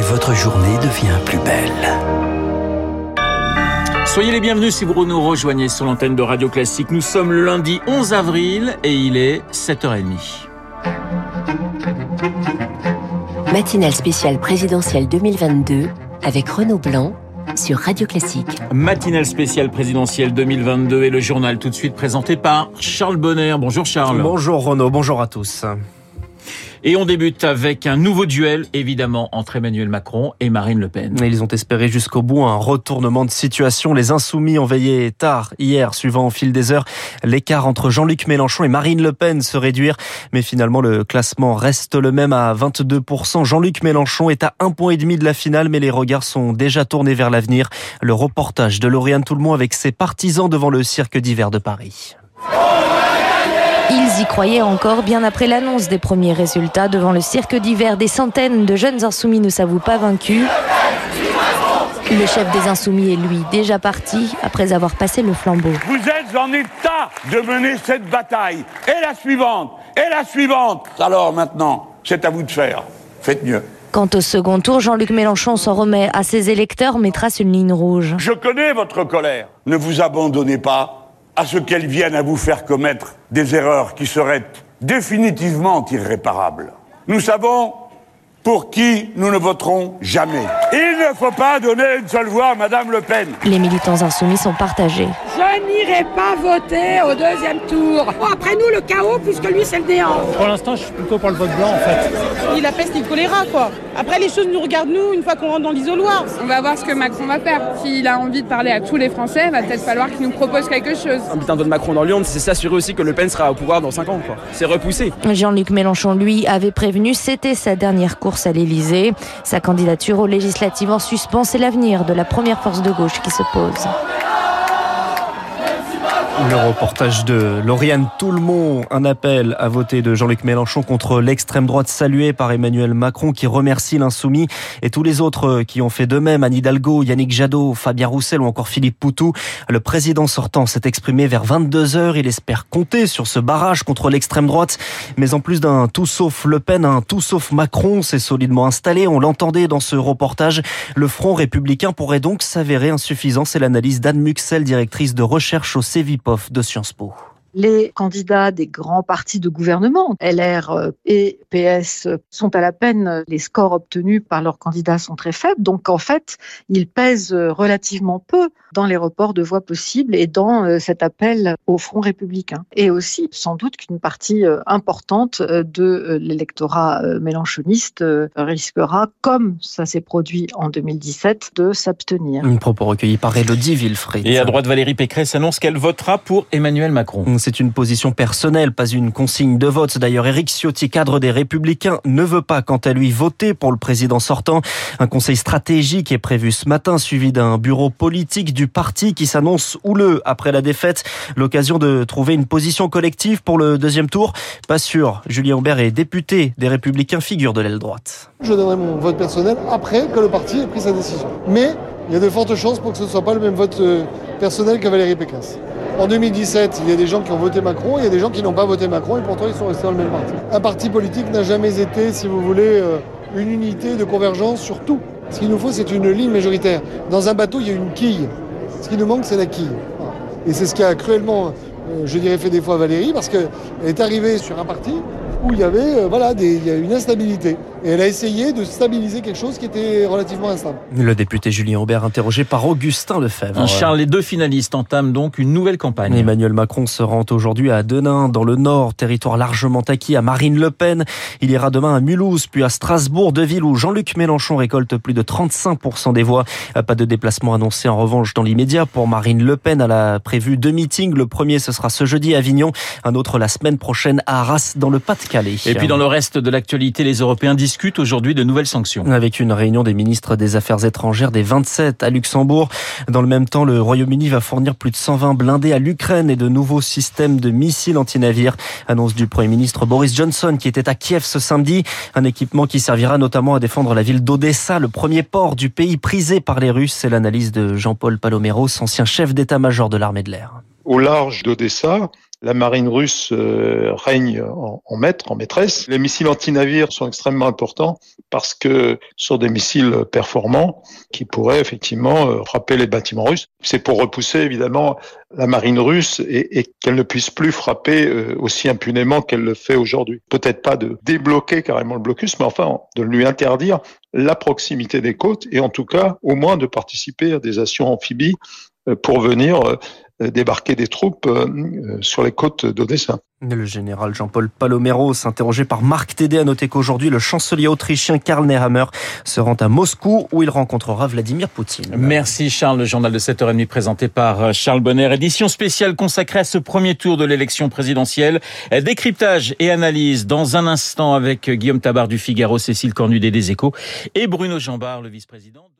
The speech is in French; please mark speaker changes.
Speaker 1: et votre journée devient plus belle.
Speaker 2: Soyez les bienvenus si vous nous rejoignez sur l'antenne de Radio Classique. Nous sommes le lundi 11 avril et il est 7h30.
Speaker 3: Matinale spéciale présidentielle 2022 avec Renaud Blanc sur Radio Classique.
Speaker 2: Matinale spéciale présidentielle 2022 et le journal tout de suite présenté par Charles Bonner. Bonjour Charles.
Speaker 4: Bonjour Renaud, bonjour à tous.
Speaker 2: Et on débute avec un nouveau duel, évidemment, entre Emmanuel Macron et Marine Le Pen.
Speaker 4: Ils ont espéré jusqu'au bout un retournement de situation. Les insoumis ont veillé tard hier, suivant au fil des heures l'écart entre Jean-Luc Mélenchon et Marine Le Pen se réduire. Mais finalement, le classement reste le même à 22%. Jean-Luc Mélenchon est à un point et demi de la finale, mais les regards sont déjà tournés vers l'avenir. Le reportage de Lauriane Toulmont avec ses partisans devant le cirque d'hiver de Paris.
Speaker 5: Ils y croyaient encore bien après l'annonce des premiers résultats devant le cirque d'hiver. Des centaines de jeunes insoumis ne s'avouent pas vaincus. Le chef des insoumis est lui déjà parti après avoir passé le flambeau.
Speaker 6: Vous êtes en état de mener cette bataille. Et la suivante, et la suivante. Alors maintenant, c'est à vous de faire. Faites mieux.
Speaker 5: Quant au second tour, Jean-Luc Mélenchon s'en remet à ses électeurs mais trace une ligne rouge.
Speaker 6: Je connais votre colère. Ne vous abandonnez pas à ce qu'elles viennent à vous faire commettre des erreurs qui seraient définitivement irréparables. Nous savons pour qui nous ne voterons jamais. Il ne faut pas donner une seule voix à Madame Le Pen.
Speaker 5: Les militants insoumis sont partagés.
Speaker 7: Je n'irai pas voter au deuxième tour. après nous, le chaos, puisque lui, c'est le néant.
Speaker 8: Pour l'instant, je suis plutôt pour le vote blanc, en fait.
Speaker 9: Il a peste et le choléra, quoi. Après, les choses nous regardent, nous, une fois qu'on rentre dans l'isoloir.
Speaker 10: On va voir ce que Macron va faire. S'il a envie de parler à tous les Français, il va peut-être falloir qu'il nous propose quelque chose.
Speaker 11: Un bulletin de Macron dans Lyon, c'est s'assurer aussi que Le Pen sera au pouvoir dans 5 ans, quoi. C'est repoussé.
Speaker 5: Jean-Luc Mélenchon, lui, avait prévenu, c'était sa dernière course à l'Élysée. Sa candidature aux législatives en suspens, c'est l'avenir de la première force de gauche qui se pose.
Speaker 4: Le reportage de Lauriane Toulmont, un appel à voter de Jean-Luc Mélenchon contre l'extrême droite saluée par Emmanuel Macron qui remercie l'insoumis et tous les autres qui ont fait de même, Anne Hidalgo, Yannick Jadot, Fabien Roussel ou encore Philippe Poutou. Le président sortant s'est exprimé vers 22 heures. Il espère compter sur ce barrage contre l'extrême droite. Mais en plus d'un tout sauf Le Pen, un tout sauf Macron s'est solidement installé. On l'entendait dans ce reportage. Le front républicain pourrait donc s'avérer insuffisant. C'est l'analyse d'Anne Muxel, directrice de recherche au De Sciences Po
Speaker 12: les candidats des grands partis de gouvernement, LR euh, et PS, sont à la peine. Les scores obtenus par leurs candidats sont très faibles. Donc, en fait, ils pèsent relativement peu dans les reports de voix possibles et dans euh, cet appel au front républicain. Et aussi, sans doute qu'une partie euh, importante de l'électorat mélanchoniste risquera, comme ça s'est produit en 2017, de s'abstenir.
Speaker 4: Un propos recueilli par Elodie Villefray.
Speaker 2: Et à droite, Valérie Pécresse annonce qu'elle votera pour Emmanuel Macron.
Speaker 4: C'est une position personnelle, pas une consigne de vote. D'ailleurs, Éric Ciotti, cadre des Républicains, ne veut pas, quant à lui, voter pour le président sortant. Un conseil stratégique est prévu ce matin, suivi d'un bureau politique du parti qui s'annonce houleux après la défaite. L'occasion de trouver une position collective pour le deuxième tour. Pas sûr. Julien Aubert est député des Républicains, figure de l'aile droite.
Speaker 13: Je donnerai mon vote personnel après que le parti ait pris sa décision. Mais il y a de fortes chances pour que ce ne soit pas le même vote euh, personnel que Valérie Pécresse. En 2017, il y a des gens qui ont voté Macron, il y a des gens qui n'ont pas voté Macron et pourtant ils sont restés dans le même parti. Un parti politique n'a jamais été, si vous voulez, euh, une unité de convergence sur tout. Ce qu'il nous faut, c'est une ligne majoritaire. Dans un bateau, il y a une quille. Ce qui nous manque, c'est la quille. Et c'est ce qui a cruellement, euh, je dirais, fait des fois Valérie, parce qu'elle est arrivée sur un parti où il y avait euh, voilà, il y a une instabilité. Et elle a essayé de stabiliser quelque chose qui était relativement instable.
Speaker 4: Le député Julien Aubert interrogé par Augustin Lefebvre.
Speaker 2: Charles, les deux finalistes entament donc une nouvelle campagne.
Speaker 4: Emmanuel Macron se rend aujourd'hui à Denain, dans le Nord, territoire largement acquis à Marine Le Pen. Il ira demain à Mulhouse, puis à Strasbourg, de ville où Jean-Luc Mélenchon récolte plus de 35% des voix. Pas de déplacement annoncé en revanche dans l'immédiat pour Marine Le Pen. Elle a prévu deux meetings. Le premier, ce sera ce jeudi à Avignon. Un autre la semaine prochaine à Arras, dans le Pas-de-Calais.
Speaker 2: Et puis dans le reste de l'actualité, les Européens discutent aujourd'hui de nouvelles sanctions.
Speaker 4: Avec une réunion des ministres des Affaires étrangères des 27 à Luxembourg. Dans le même temps, le Royaume-Uni va fournir plus de 120 blindés à l'Ukraine et de nouveaux systèmes de missiles anti-navires. Annonce du Premier ministre Boris Johnson qui était à Kiev ce samedi. Un équipement qui servira notamment à défendre la ville d'Odessa, le premier port du pays prisé par les Russes. C'est l'analyse de Jean-Paul Paloméros, ancien chef d'état-major de l'armée de l'air.
Speaker 14: Au large d'Odessa, La marine russe euh, règne en, maître, en maîtresse. Les missiles anti-navires sont extrêmement importants parce que ce sont des missiles performants qui pourraient effectivement euh, frapper les bâtiments russes. C'est pour repousser évidemment la marine russe et, qu'elle ne puisse plus frapper euh, aussi impunément qu'elle le fait aujourd'hui. Peut-être pas de débloquer carrément le blocus, mais enfin de lui interdire la proximité des côtes et en tout cas au moins de participer à des actions amphibies pour venir débarquer des troupes sur les côtes d'Odessa.
Speaker 4: Le général Jean-Paul Palomero, s'interrogeait par Marc Tédé, a noté qu'aujourd'hui, le chancelier autrichien Karl Nehammer se rend à Moscou où il rencontrera Vladimir Poutine.
Speaker 2: Merci Charles, le journal de 7h30 présenté par Charles Bonner. Édition spéciale consacrée à ce premier tour de l'élection présidentielle. Décryptage et analyse dans un instant avec Guillaume Tabar du Figaro, Cécile Cornudet des Échos et Bruno Jambard, le vice-président.